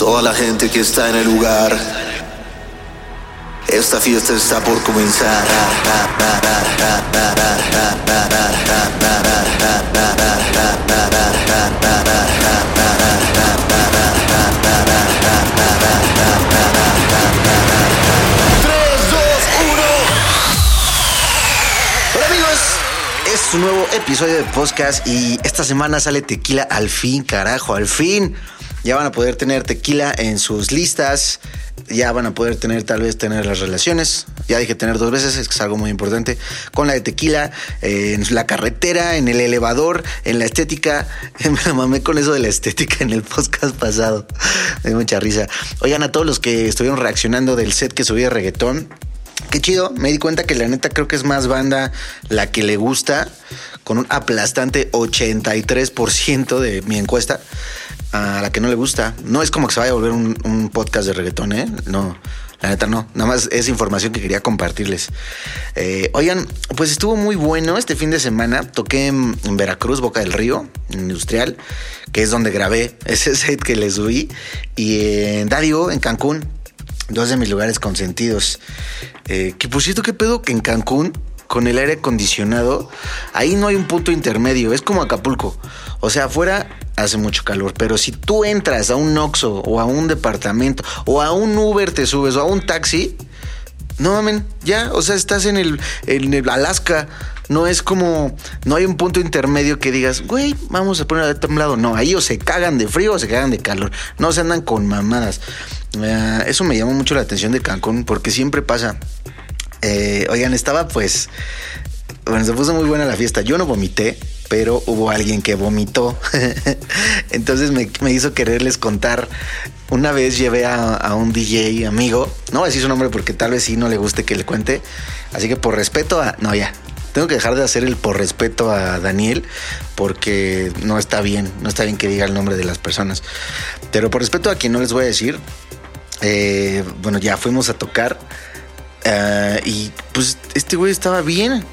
toda la gente que está en el lugar. Esta fiesta está por comenzar. Hola amigos, es un nuevo episodio de podcast y esta semana sale tequila al fin, carajo, al fin. Ya van a poder tener tequila en sus listas, ya van a poder tener tal vez tener las relaciones. Ya dije tener dos veces, es algo muy importante. Con la de tequila, eh, en la carretera, en el elevador, en la estética. Me mamé con eso de la estética en el podcast pasado. Me dio mucha risa. Oigan, a todos los que estuvieron reaccionando del set que subí de reggaetón. Qué chido, me di cuenta que la neta creo que es más banda la que le gusta, con un aplastante 83% de mi encuesta, a la que no le gusta. No es como que se vaya a volver un, podcast de reggaetón, ¿eh? No, la neta no, nada más es información que quería compartirles. Eh, oigan, pues estuvo muy bueno este fin de semana, toqué en, Veracruz, Boca del Río, Industrial, que es donde grabé ese set que les subí, y en Dario, en Cancún dos de mis lugares consentidos. Eh, que por cierto, qué pedo que en Cancún, con el aire acondicionado, ahí no hay un punto intermedio, es como Acapulco. O sea, afuera hace mucho calor, pero si tú entras a un Oxxo o a un departamento o a un Uber te subes o a un taxi, no mamen, ya, o sea, estás en el, en el Alaska. No es como, no hay un punto intermedio que digas, güey, vamos a poner a temblado. No, ahí o se cagan de frío o se cagan de calor. No se andan con mamadas. Eh, eso me llamó mucho la atención de Cancún porque siempre pasa. Oigan, estaba pues, bueno, se puso muy buena la fiesta. Yo no vomité, pero hubo alguien que vomitó. Entonces me, me, hizo quererles contar. Una vez llevé a, a, un DJ amigo, no voy a decir su nombre porque tal vez sí no le guste que le cuente. Así que por respeto a. No, ya. Tengo que dejar de hacer el por respeto a Daniel porque no está bien, no está bien que diga el nombre de las personas. Pero por respeto a quien no les voy a decir, eh, bueno, ya fuimos a tocar uh, y pues este güey estaba bien.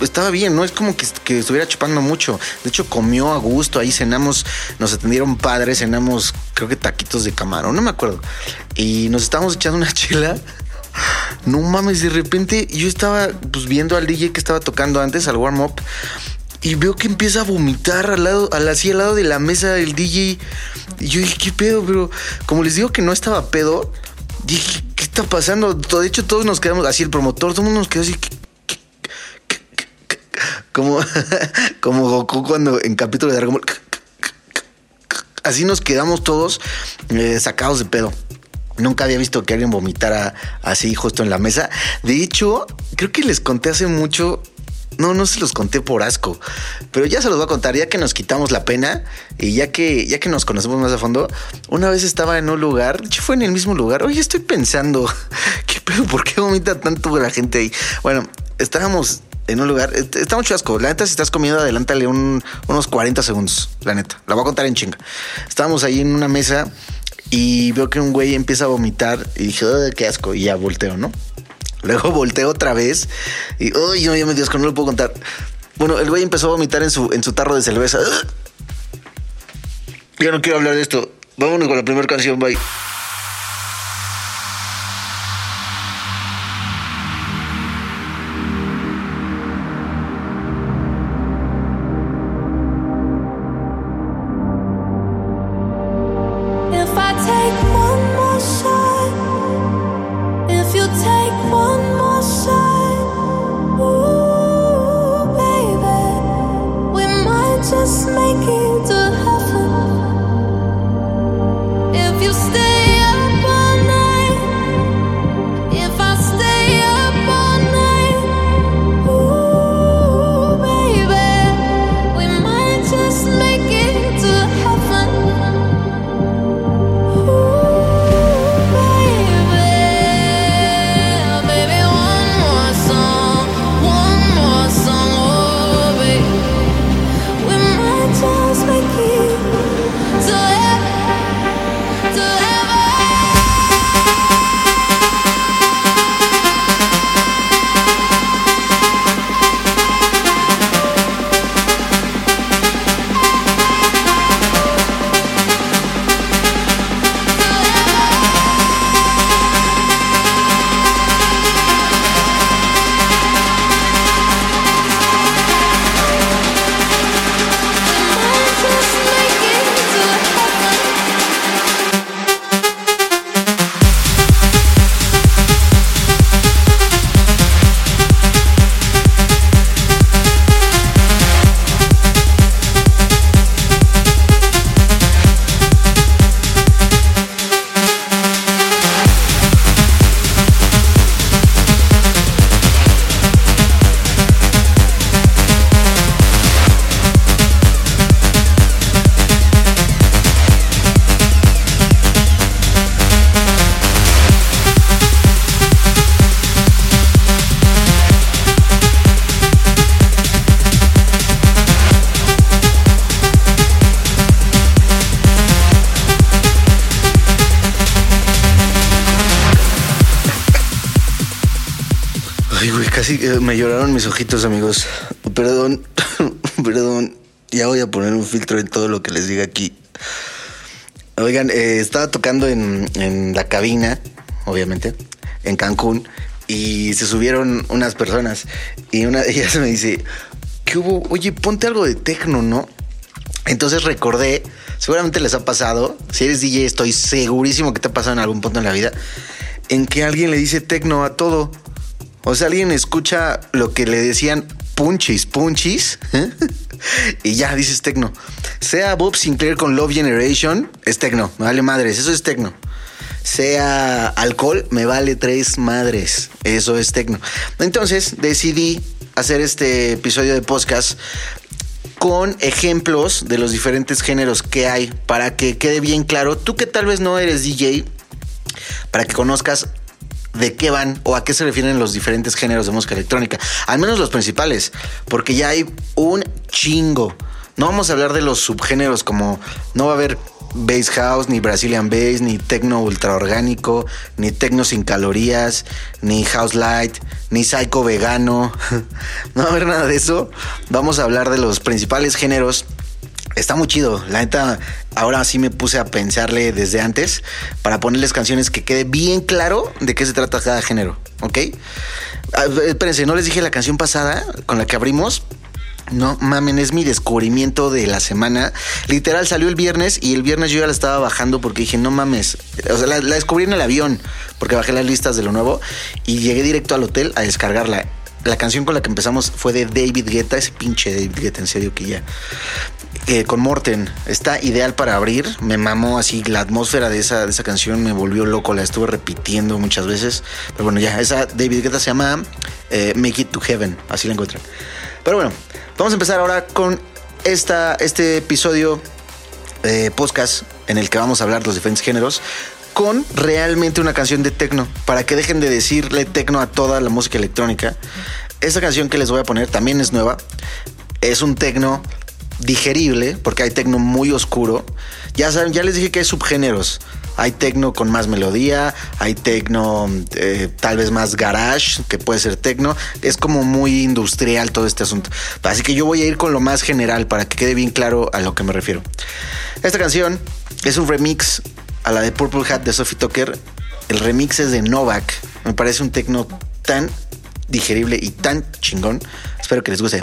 Estaba bien, no es como que, que, estuviera chupando mucho. De hecho, comió a gusto. Ahí cenamos, nos atendieron padres, cenamos, creo que taquitos de camarón, no me acuerdo. Y nos estábamos echando una chela. No mames, de repente yo estaba pues viendo al DJ que estaba tocando antes, al warm up, y veo que empieza a vomitar al lado, al, así al lado de la mesa del DJ. Y yo dije, ¿qué pedo? Pero como les digo que no estaba pedo, dije, ¿qué está pasando? De hecho, todos nos quedamos así, el promotor, todo el mundo nos quedó así. Como, como Goku cuando en capítulo de Dragon Ball. Así nos quedamos todos eh, sacados de pedo. Nunca había visto que alguien vomitara así justo en la mesa. De hecho, creo que les conté hace mucho. No, no se los conté por asco, pero ya se los voy a contar ya que nos quitamos la pena y ya que ya que nos conocemos más a fondo. Una vez estaba en un lugar, de fue en el mismo lugar. Oye, estoy pensando, ¿qué pedo? ¿Por qué vomita tanto la gente ahí? Bueno, estábamos en un lugar, está mucho asco. La neta, si estás comiendo, adelántale un, unos 40 segundos. La neta, la voy a contar en chinga. Estábamos ahí en una mesa y veo que un güey empieza a vomitar y dije, oh, qué asco, y ya volteo, ¿no? Luego volteo otra vez y, uy, no, ya me dio asco, no lo puedo contar. Bueno, el güey empezó a vomitar en su, en su tarro de cerveza. Ya no quiero hablar de esto. Vámonos con la primera canción, bye. Casi me lloraron mis ojitos, amigos. Perdón, perdón. Ya voy a poner un filtro en todo lo que les diga aquí. Oigan, eh, estaba tocando en, en la cabina, obviamente, en Cancún, y se subieron unas personas. Y una de ellas me dice, ¿qué hubo? Oye, ponte algo de tecno, ¿no? Entonces recordé, seguramente les ha pasado, si eres DJ estoy segurísimo que te ha pasado en algún punto en la vida, en que alguien le dice tecno a todo. O sea, alguien escucha lo que le decían punchis, punchis, y ya dices tecno. Sea Bob Sinclair con Love Generation, es tecno, me vale madres, eso es tecno. Sea alcohol, me vale tres madres, eso es tecno. Entonces decidí hacer este episodio de podcast con ejemplos de los diferentes géneros que hay para que quede bien claro, tú que tal vez no eres DJ, para que conozcas de qué van o a qué se refieren los diferentes géneros de música electrónica, al menos los principales, porque ya hay un chingo. No vamos a hablar de los subgéneros como no va a haber bass house, ni Brazilian bass, ni techno ultra orgánico, ni techno sin calorías, ni house light, ni psycho vegano. no va a haber nada de eso. Vamos a hablar de los principales géneros Está muy chido. La neta, ahora sí me puse a pensarle desde antes para ponerles canciones que quede bien claro de qué se trata cada género. ¿Ok? Espérense, no les dije la canción pasada con la que abrimos. No mamen, es mi descubrimiento de la semana. Literal salió el viernes y el viernes yo ya la estaba bajando porque dije, no mames. O sea, la, la descubrí en el avión porque bajé las listas de lo nuevo y llegué directo al hotel a descargarla la canción con la que empezamos fue de David Guetta, ese pinche David Guetta, en serio que ya. Eh, con Morten, está ideal para abrir. Me mamó así la atmósfera de esa, de esa canción, me volvió loco, la estuve repitiendo muchas veces. Pero bueno, ya, esa David Guetta se llama eh, Make It to Heaven, así la encuentran. Pero bueno, vamos a empezar ahora con esta, este episodio de podcast en el que vamos a hablar de los diferentes géneros con realmente una canción de tecno, para que dejen de decirle tecno a toda la música electrónica. Esta canción que les voy a poner también es nueva. Es un tecno digerible, porque hay tecno muy oscuro. Ya saben, ya les dije que hay subgéneros. Hay tecno con más melodía, hay tecno eh, tal vez más garage, que puede ser tecno. Es como muy industrial todo este asunto. Así que yo voy a ir con lo más general para que quede bien claro a lo que me refiero. Esta canción es un remix a la de Purple Hat de Sophie Tucker. El remix es de Novak. Me parece un tecno tan digerible y tan chingón. Espero que les guste.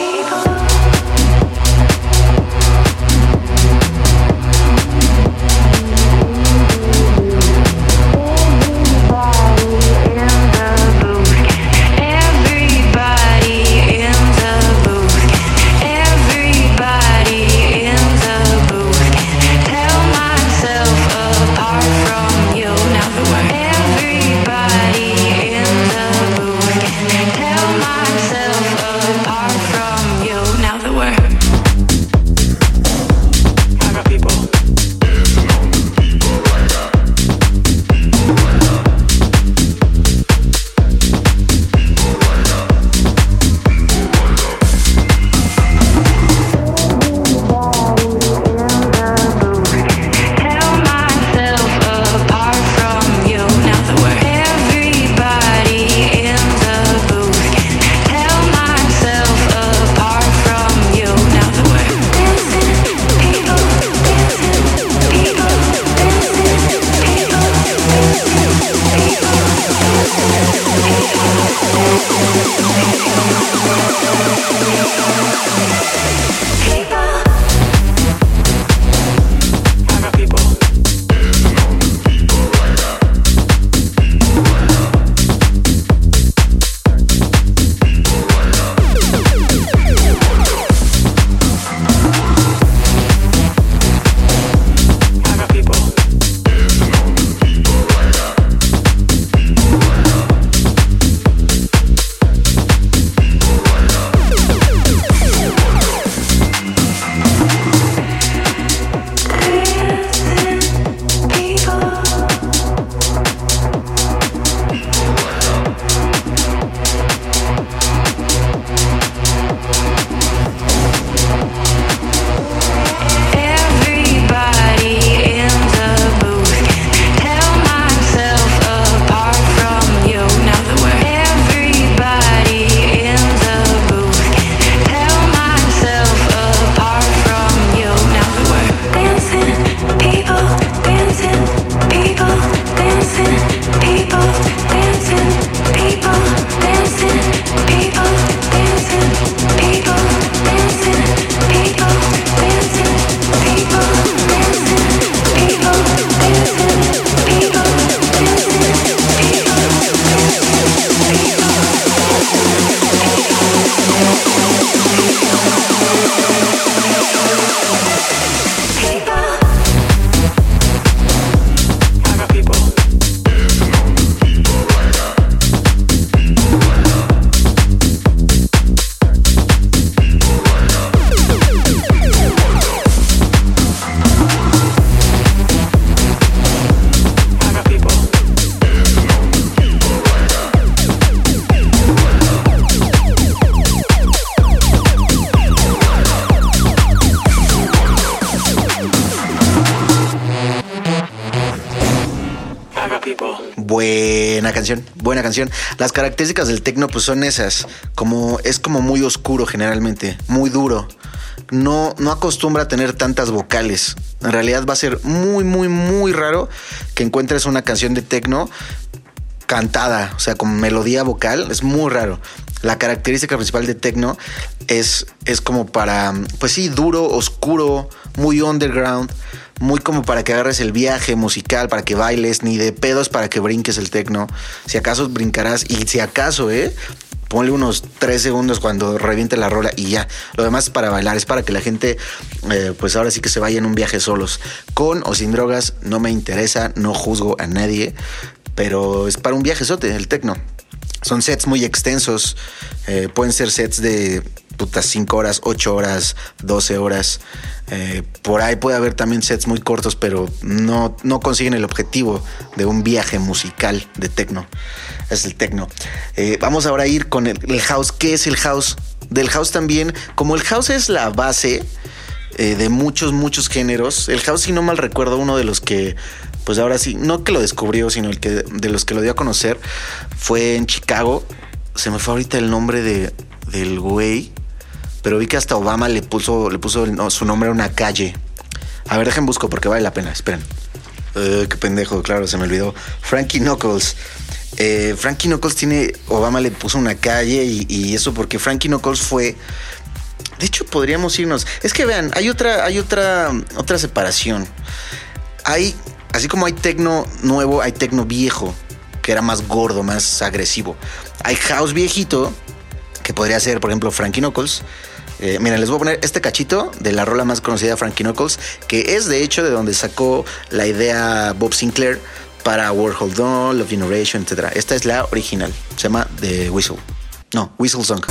Las características del techno pues son esas, como es como muy oscuro generalmente, muy duro. No, no acostumbra a tener tantas vocales. En realidad va a ser muy, muy, muy raro que encuentres una canción de techno cantada, o sea, con melodía vocal, es muy raro. La característica principal de techno es, es como para, pues sí, duro, oscuro, muy underground muy como para que agarres el viaje musical, para que bailes, ni de pedos para que brinques el tecno. Si acaso brincarás, y si acaso, ¿eh? Ponle unos tres segundos cuando reviente la rola y ya. Lo demás es para bailar, es para que la gente, eh, pues ahora sí que se vaya en un viaje solos. Con o sin drogas, no me interesa, no juzgo a nadie, pero es para un viaje sote, el tecno. Son sets muy extensos, eh, pueden ser sets de putas 5 horas, 8 horas, 12 horas. Eh, por ahí puede haber también sets muy cortos, pero no, no consiguen el objetivo de un viaje musical de techno. Es el techno. Eh, vamos ahora a ir con el, house. ¿Qué es el house? Del house también, como el house es la base eh, de muchos, muchos géneros. El house, si no mal recuerdo, uno de los que, pues ahora sí, no que lo descubrió, sino el que de los que lo dio a conocer fue en Chicago. Se me fue ahorita el nombre de, del güey pero vi que hasta Obama le puso, le puso su nombre a una calle. A ver, dejen busco porque vale la pena. Esperen. Eh, qué pendejo, claro, se me olvidó. Frankie Knuckles. Eh, Frankie Knuckles tiene. Obama le puso una calle y, eso porque Frankie Knuckles fue. De hecho, podríamos irnos. Es que vean, hay otra, hay otra, otra separación. Hay, así como hay tecno nuevo, hay tecno viejo, que era más gordo, más agresivo. Hay house viejito, que podría ser, por ejemplo, Frankie Knuckles eh, miren, les voy a poner este cachito de la rola más conocida Frankie Knuckles, que es de hecho de donde sacó la idea Bob Sinclair para World Hold On, Love Generation, etc. Esta es la original, se llama The Whistle. No, Whistle Song.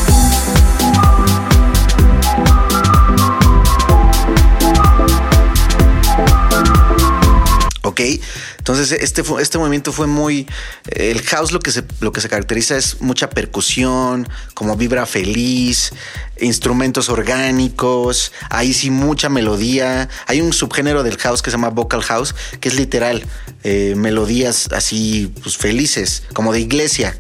¿ok? Entonces este, este movimiento fue muy... El house lo que, se, lo que se caracteriza es mucha percusión, como vibra feliz, instrumentos orgánicos, ahí sí mucha melodía. Hay un subgénero del house que se llama vocal house, que es literal, eh, melodías así pues, felices, como de iglesia,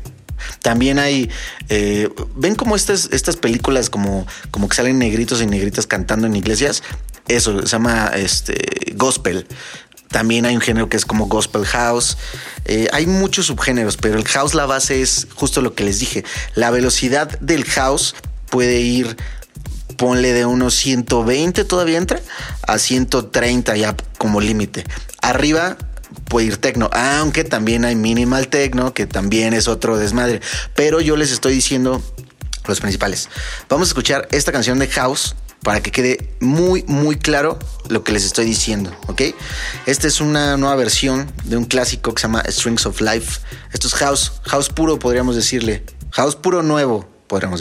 también hay. Eh, ¿Ven como estas, estas películas como, como que salen negritos y negritas cantando en iglesias? Eso se llama este, gospel. También hay un género que es como gospel house. Eh, hay muchos subgéneros, pero el house la base es justo lo que les dije. La velocidad del house puede ir, ponle de unos 120 todavía entra, a 130 ya como límite. Arriba puede ir tecno, aunque también hay minimal tecno, que también es otro desmadre. Pero yo les estoy diciendo los principales. Vamos a escuchar esta canción de house para que quede muy, muy claro lo que les estoy diciendo, ¿ok? Esta es una nueva versión de un clásico que se llama Strings of Life. Esto es house, house puro podríamos decirle, house puro nuevo, podríamos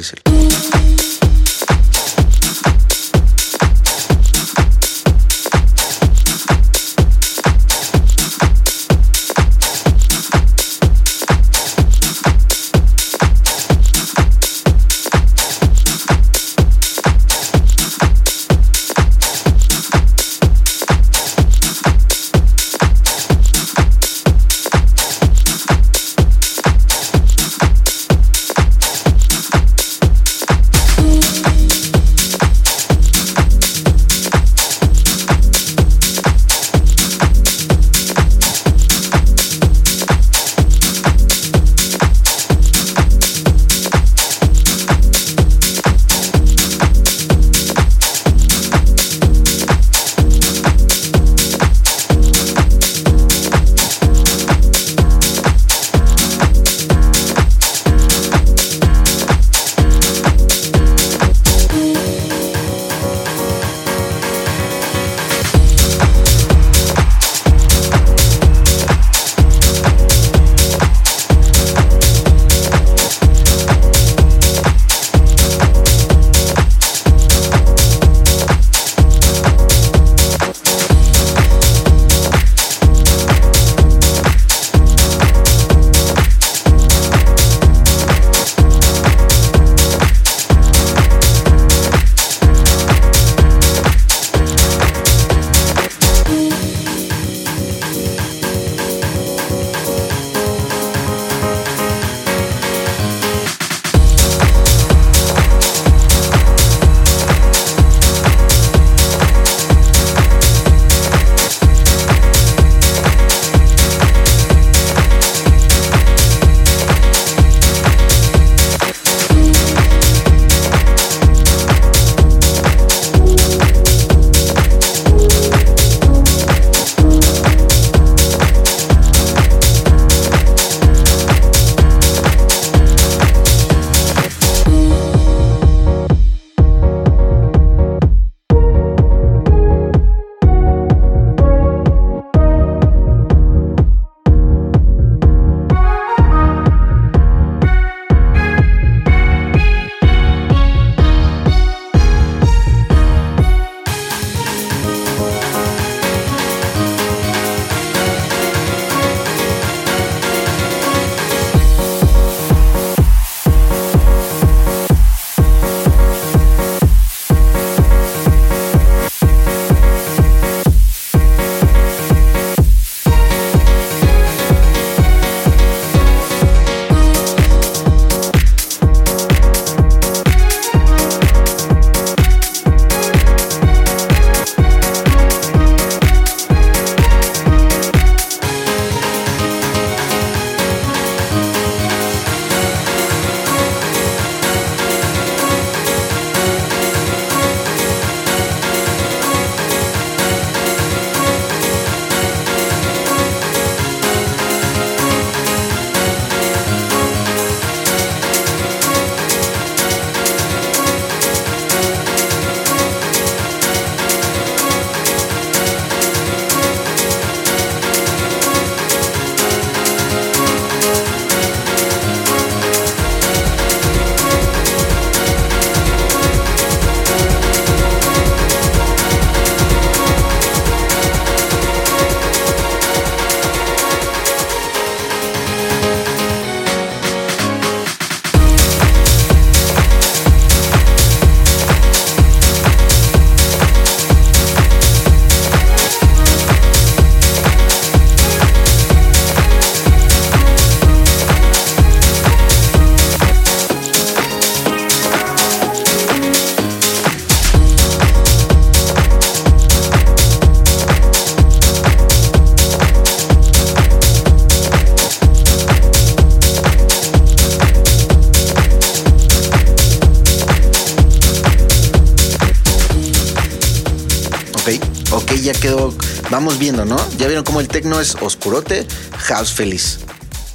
decirle. quedó, vamos viendo, ¿no? Ya vieron cómo el techno es oscurote, house feliz.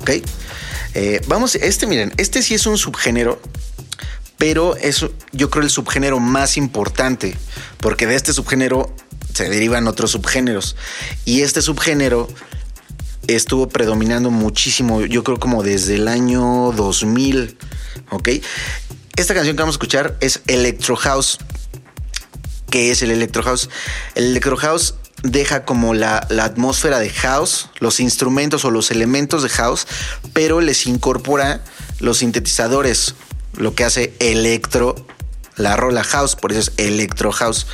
¿Ok? Eh, vamos, este, miren, este sí es un subgénero, pero es, yo creo, el subgénero más importante, porque de este subgénero se derivan otros subgéneros. Y este subgénero estuvo predominando muchísimo, yo creo como desde el año 2000, ¿ok? Esta canción que vamos a escuchar es Electro House. ¿Qué es el Electro House? El Electro House deja como la, la, atmósfera de house, los instrumentos o los elementos de house, pero les incorpora los sintetizadores, lo que hace electro la rola house, por eso es electro house.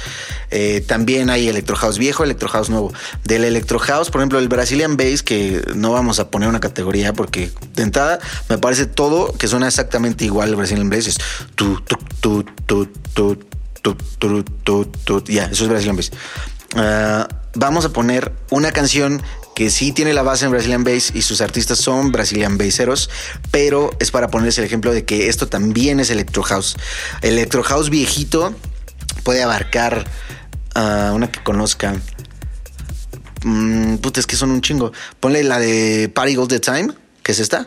Eh, también hay electro house viejo, electro house nuevo. Del electro house, por ejemplo, el Brazilian Bass, que no vamos a poner una categoría porque de entrada me parece todo que suena exactamente igual el Brazilian Bass. Es tu, tu, tu, tu, tu, ya, eso es Brazilian Bass. Uh, vamos a poner una canción que sí tiene la base en Brazilian Bass y sus artistas son Brazilian Basseros, pero es para ponerles el ejemplo de que esto también es Electro House. Electro House viejito puede abarcar uh, una que conozcan. Mm, puta, es que son un chingo. Ponle la de Party All the Time, que es esta.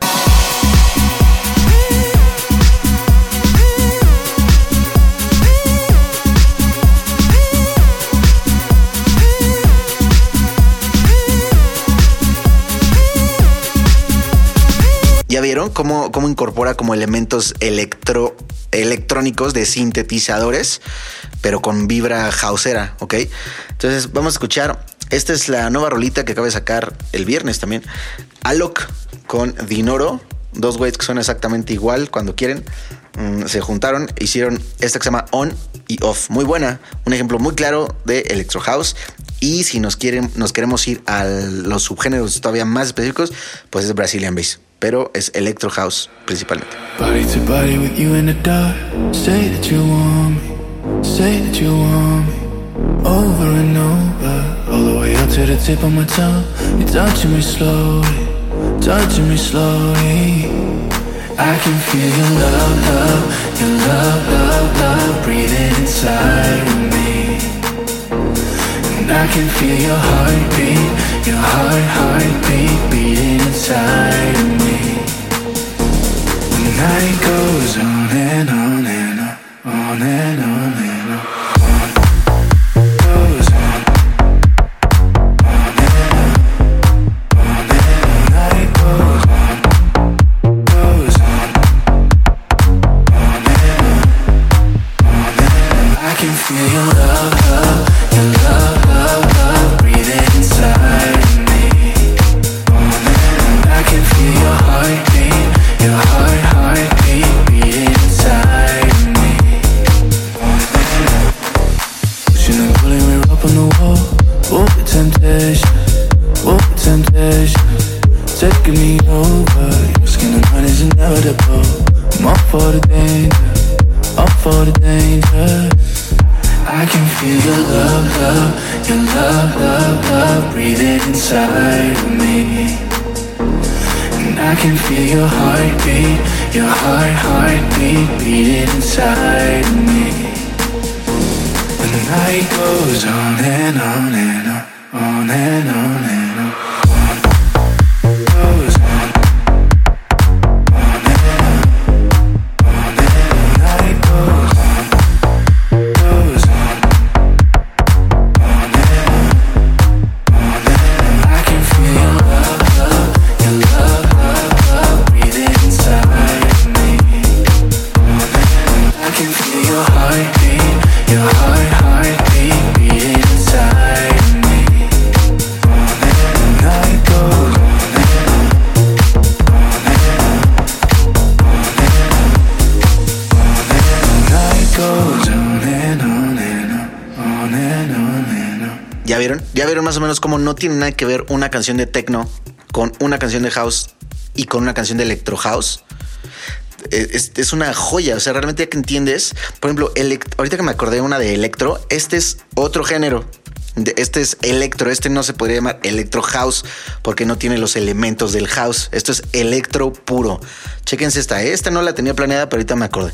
Cómo, cómo incorpora como elementos electro, electrónicos de sintetizadores, pero con vibra houseera, ¿ok? Entonces vamos a escuchar, esta es la nueva rolita que acaba de sacar el viernes también, Alok con Dinoro, dos güeyes que son exactamente igual cuando quieren, mmm, se juntaron, hicieron esta que se llama On y Off, muy buena, un ejemplo muy claro de Electro House. Y si nos quieren, nos queremos ir a los subgéneros todavía más específicos, pues es Brazilian Bass. Pero es Electro House principalmente. Body to body with you in the dark. Say that you want me. Say that you want me. Over and over. All the way up to the tip of my tongue. You're touching me slowly. Touching me slowly. I can feel your love, love. Your love, love, love. Breathing inside of me. And I can feel your heartbeat. Your heart, heartbeat. Beating inside of me. Night goes on and on and on, on and on and on. Feel your love, love, your love, love, love breathing inside of me. And I can feel your heartbeat, your heart, heartbeat beating inside of me. The night goes on and on and on, on and on. No tiene nada que ver una canción de techno con una canción de house y con una canción de electro house? Eh, Es, una joya, o sea, realmente que entiendes, por ejemplo, ahorita que me acordé una de electro, este es otro género. Este es electro, este no se podría llamar electro house porque no tiene los elementos del house. Esto es electro puro. Chéquense esta, esta no la tenía planeada, pero ahorita me acordé.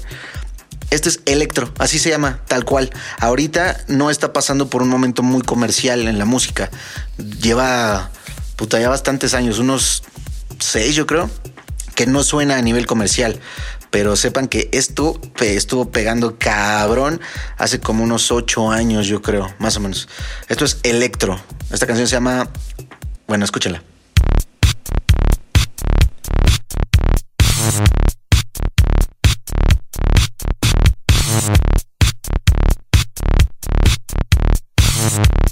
Este es electro, así se llama, tal cual. Ahorita no está pasando por un momento muy comercial en la música. Lleva, puta, ya bastantes años, unos seis yo creo, que no suena a nivel comercial. Pero sepan que esto estuvo pegando cabrón hace como unos ocho años, yo creo, más o menos. Esto es electro. Esta canción se llama, bueno, escúchenla. Thanks.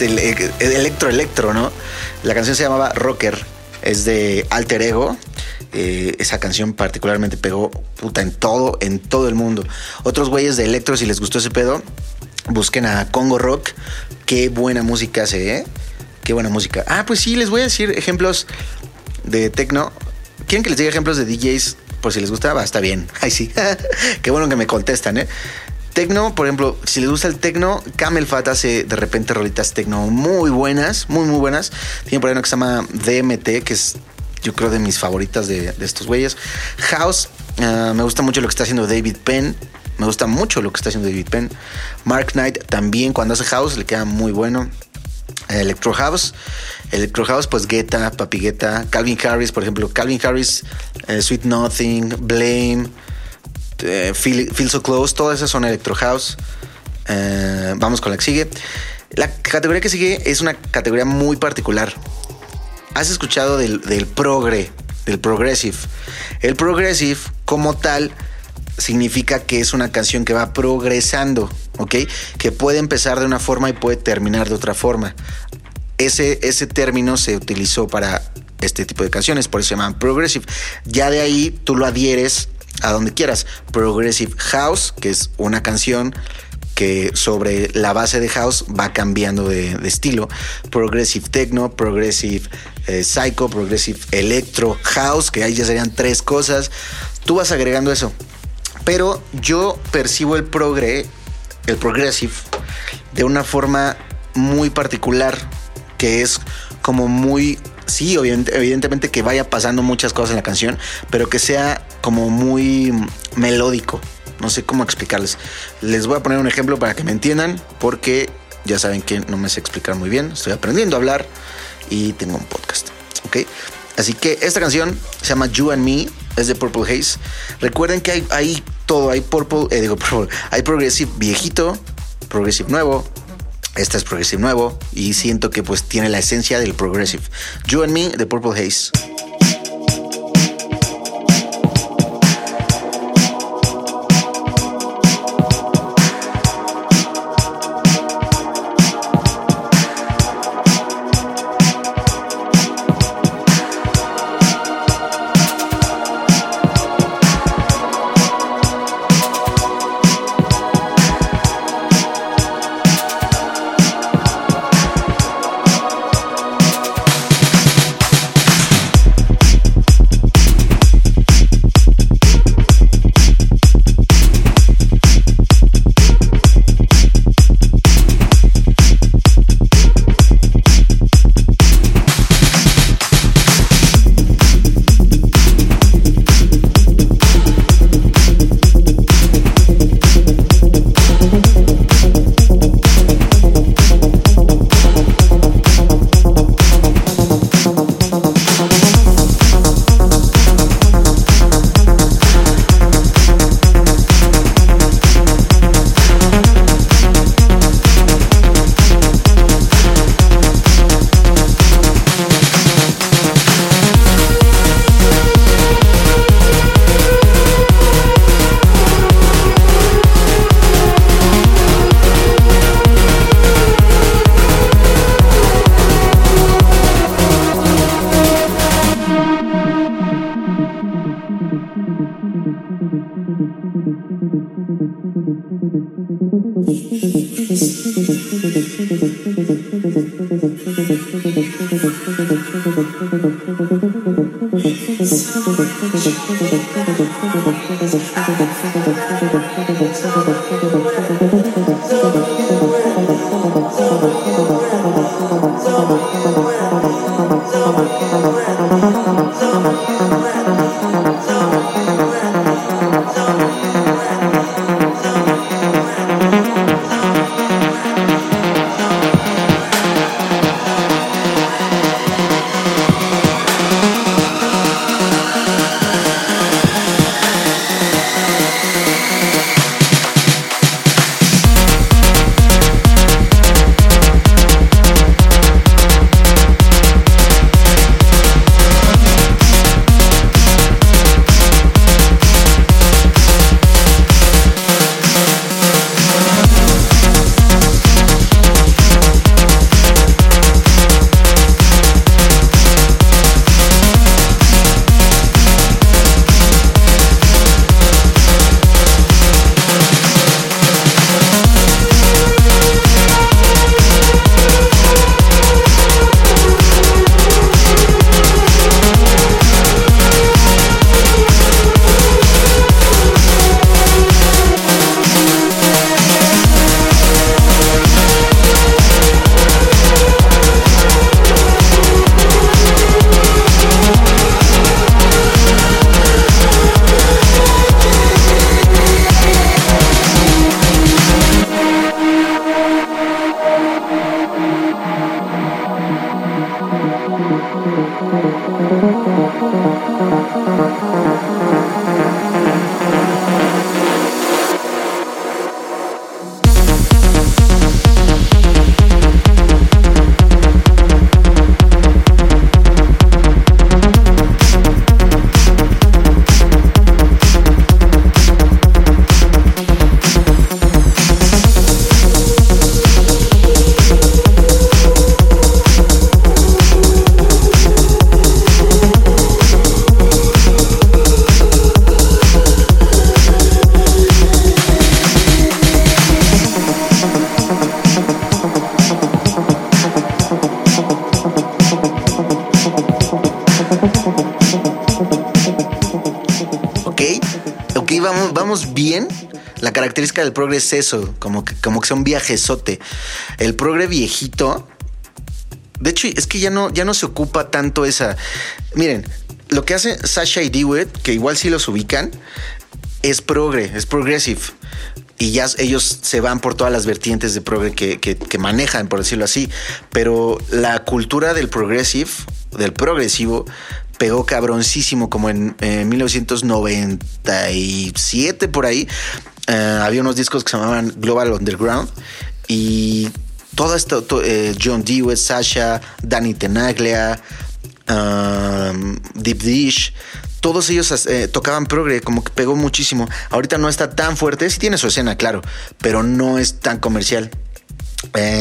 Este, electro, electro, ¿no? La canción se llamaba Rocker, es de Alter Ego. Eh, esa canción particularmente pegó puta en todo, en todo el mundo. Otros güeyes de electro, si les gustó ese pedo, busquen a Congo Rock. Qué buena música hace, ¿eh? Qué buena música. Ah, pues sí, les voy a decir ejemplos de techno. ¿Quieren que les diga ejemplos de DJs? Por si les gusta, va, está bien. Ay, sí. Qué bueno que me contestan, ¿eh? Tecno, por ejemplo, si les gusta el tecno, Camel Fat hace de repente rolitas tecno muy buenas, muy, muy buenas. Tiene por ahí que se llama DMT, que es yo creo de mis favoritas de, estos güeyes. House, ah, me gusta mucho lo que está haciendo David Penn. Me gusta mucho lo que está haciendo David Penn. Mark Knight también cuando hace house le queda muy bueno. Electro House. Electro House, pues Guetta, Papi Guetta, Calvin Harris, por ejemplo. Calvin Harris, eh, Sweet Nothing, Blame. Eh, Feel, So Close, todas esas son Electro House. Eh, vamos con la que sigue. La categoría que sigue es una categoría muy particular. has escuchado del, del progre, del progressive. El progressive como tal significa que es una canción que va progresando, ¿ok? Que puede empezar de una forma y puede terminar de otra forma. Ese, ese término se utilizó para este tipo de canciones, por eso se llaman progressive. Ya de ahí tú lo adhieres a donde quieras. Progressive House, que es una canción que sobre la base de house va cambiando de, estilo. Progressive Techno, Progressive eh, Psycho, Progressive Electro House, que ahí ya serían tres cosas. Tú vas agregando eso. Pero yo percibo el progre, el progressive, de una forma muy particular, que es como muy sí, evidentemente que vaya pasando muchas cosas en la canción, pero que sea como muy melódico. No sé cómo explicarles. Les voy a poner un ejemplo para que me entiendan, porque ya saben que no me sé explicar muy bien. Estoy aprendiendo a hablar y tengo un podcast. ¿Ok? Así que esta canción se llama You and Me, es de Purple Haze. Recuerden que hay, hay todo, hay Purple, eh, digo hay Progressive viejito, Progressive nuevo, esta es Progressive nuevo y siento que pues tiene la esencia del Progressive. You and Me de Purple Haze. Thank you. Del progre es eso, como que, como que sea un viajezote. El progre viejito, de hecho, es que ya no, ya no se ocupa tanto esa. Miren, lo que hace Sasha y Dewitt, que igual sí los ubican, es progre, es progressive. Y ya ellos se van por todas las vertientes de progre que, manejan, por decirlo así. Pero la cultura del progressive, del progresivo, pegó cabroncísimo como en, en 1997 por ahí. Eh, había unos discos que se llamaban Global Underground y todo esto, to- eh, John Dewey, Sasha, Danny Tenaglia, um, Deep Dish, todos ellos eh, tocaban progre, como que pegó muchísimo. Ahorita no está tan fuerte, sí tiene su escena, claro, pero no es tan comercial.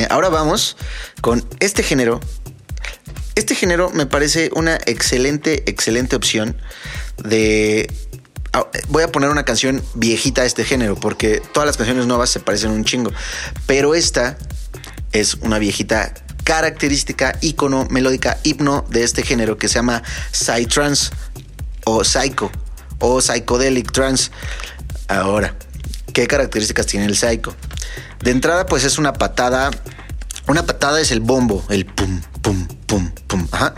Ahora vamos con este género. Este género me parece una excelente, excelente opción de... ah, Voy a poner una canción viejita a este género, porque todas las canciones nuevas se parecen un chingo. Pero esta es una viejita característica, icono, melódica, himno de este género que se llama Psytrance o Psycho o Psychedelic Trance. Ahora, ¿qué características tiene el Psycho? De entrada, pues es una patada. Una patada es el bombo, el pum, pum, pum, pum. Ajá.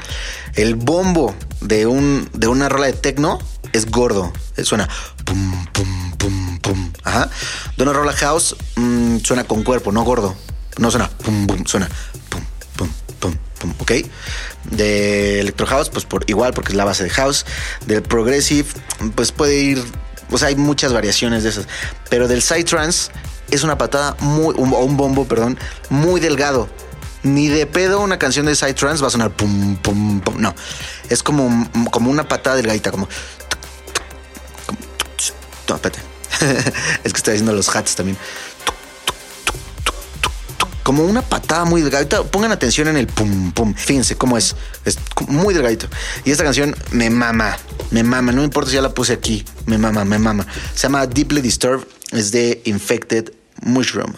El bombo de, un, de una rola de techno es gordo. Suena pum, pum, pum, pum. Ajá. De una rola house mm, suena con cuerpo, no gordo. No suena pum, pum, suena pum, pum, pum, pum. ¿Ok? De electro house, pues por igual, porque es la base de house. Del progressive, pues puede ir. O sea, hay muchas variaciones de esas. Pero del psytrance es una patada muy. O un bombo, perdón, muy delgado. Ni de pedo una canción de psytrance va a sonar pum, pum, pum. No. Es como, como una patada delgadita, como. Espérate. es que estoy haciendo los hats también. Como una patada muy delgadita. Pongan atención en el pum pum. Fíjense cómo es. Es muy delgadito. Y esta canción me mama. Me mama. No importa si ya la puse aquí. Me mama, me mama. Se llama Deeply Disturbed. Es de Infected Mushroom.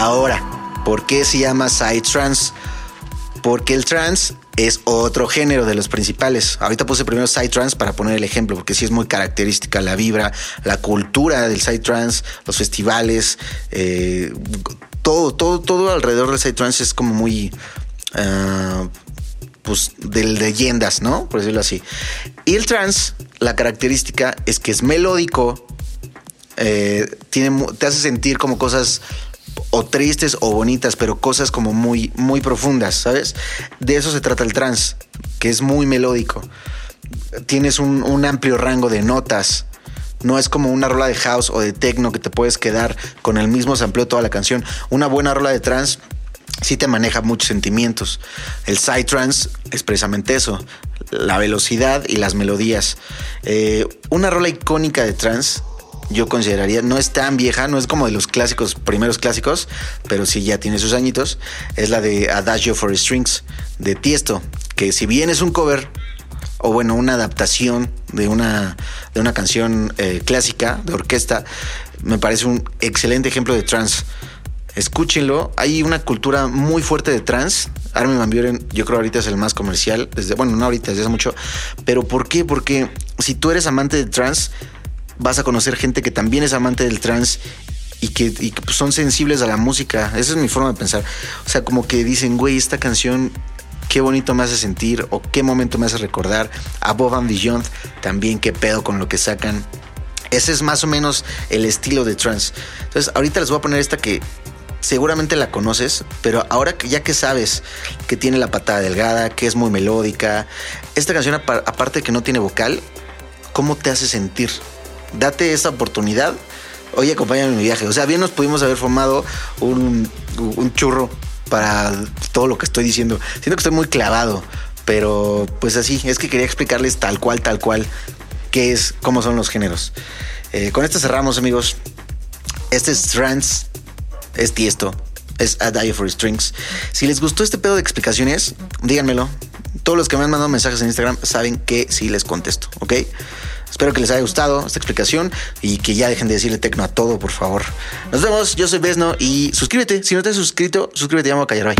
Ahora, ¿por qué se llama Psytrance? Porque el trance es otro género de los principales. Ahorita puse primero Psytrance para poner el ejemplo, porque sí es muy característica la vibra, la cultura del Psytrance, los festivales, eh, todo, todo, todo alrededor del Psytrance es como muy... Uh, pues de leyendas, ¿no? Por decirlo así. Y el trance, la característica es que es melódico, eh, te hace sentir como cosas o tristes o bonitas, pero cosas como muy, muy profundas, ¿sabes? De eso se trata el trance, que es muy melódico. Tienes un, amplio rango de notas. No es como una rola de house o de techno que te puedes quedar con el mismo sampleo toda la canción. Una buena rola de trance sí te maneja muchos sentimientos. El psytrance es precisamente eso, la velocidad y las melodías. Eh, una rola icónica de trance yo consideraría, no es tan vieja, no es como de los clásicos, primeros clásicos, pero sí ya tiene sus añitos, es la de Adagio for Strings de Tiesto, que si bien es un cover, o bueno, una adaptación de una, de una canción eh, clásica de orquesta, me parece un excelente ejemplo de trance. Escúchenlo, hay una cultura muy fuerte de trance. Armin Van Buren, yo creo ahorita es el más comercial, desde, bueno, no ahorita, desde hace mucho, pero ¿por qué? Porque si tú eres amante de trance, vas a conocer gente que también es amante del trance y que, pues, son sensibles a la música. Esa es mi forma de pensar. O sea, como que dicen, güey, esta canción qué bonito me hace sentir o qué momento me hace recordar. Above and Beyond también qué pedo con lo que sacan. Ese es más o menos el estilo de trance. Entonces, ahorita les voy a poner esta que seguramente la conoces, pero ahora que ya que sabes que tiene la patada delgada, que es muy melódica, esta canción aparte de que no tiene vocal, ¿cómo te hace sentir? Date esa oportunidad. Oye, acompáñame en mi viaje. O sea, bien nos pudimos haber formado un, churro para todo lo que estoy diciendo. Siento que estoy muy clavado, pero pues así, es que quería explicarles tal cual, tal cual, qué es, cómo son los géneros. Eh, con esto cerramos, amigos. Este es Trans, es Tiesto, es A Die for Strings. Si les gustó este pedo de explicaciones, díganmelo. Todos los que me han mandado mensajes en Instagram saben que sí les contesto, ¿ok? Espero que les haya gustado esta explicación y que ya dejen de decirle tecno a todo, por favor. Nos vemos, yo soy Besno y suscríbete. Si no te has suscrito, suscríbete, llamo a Callar.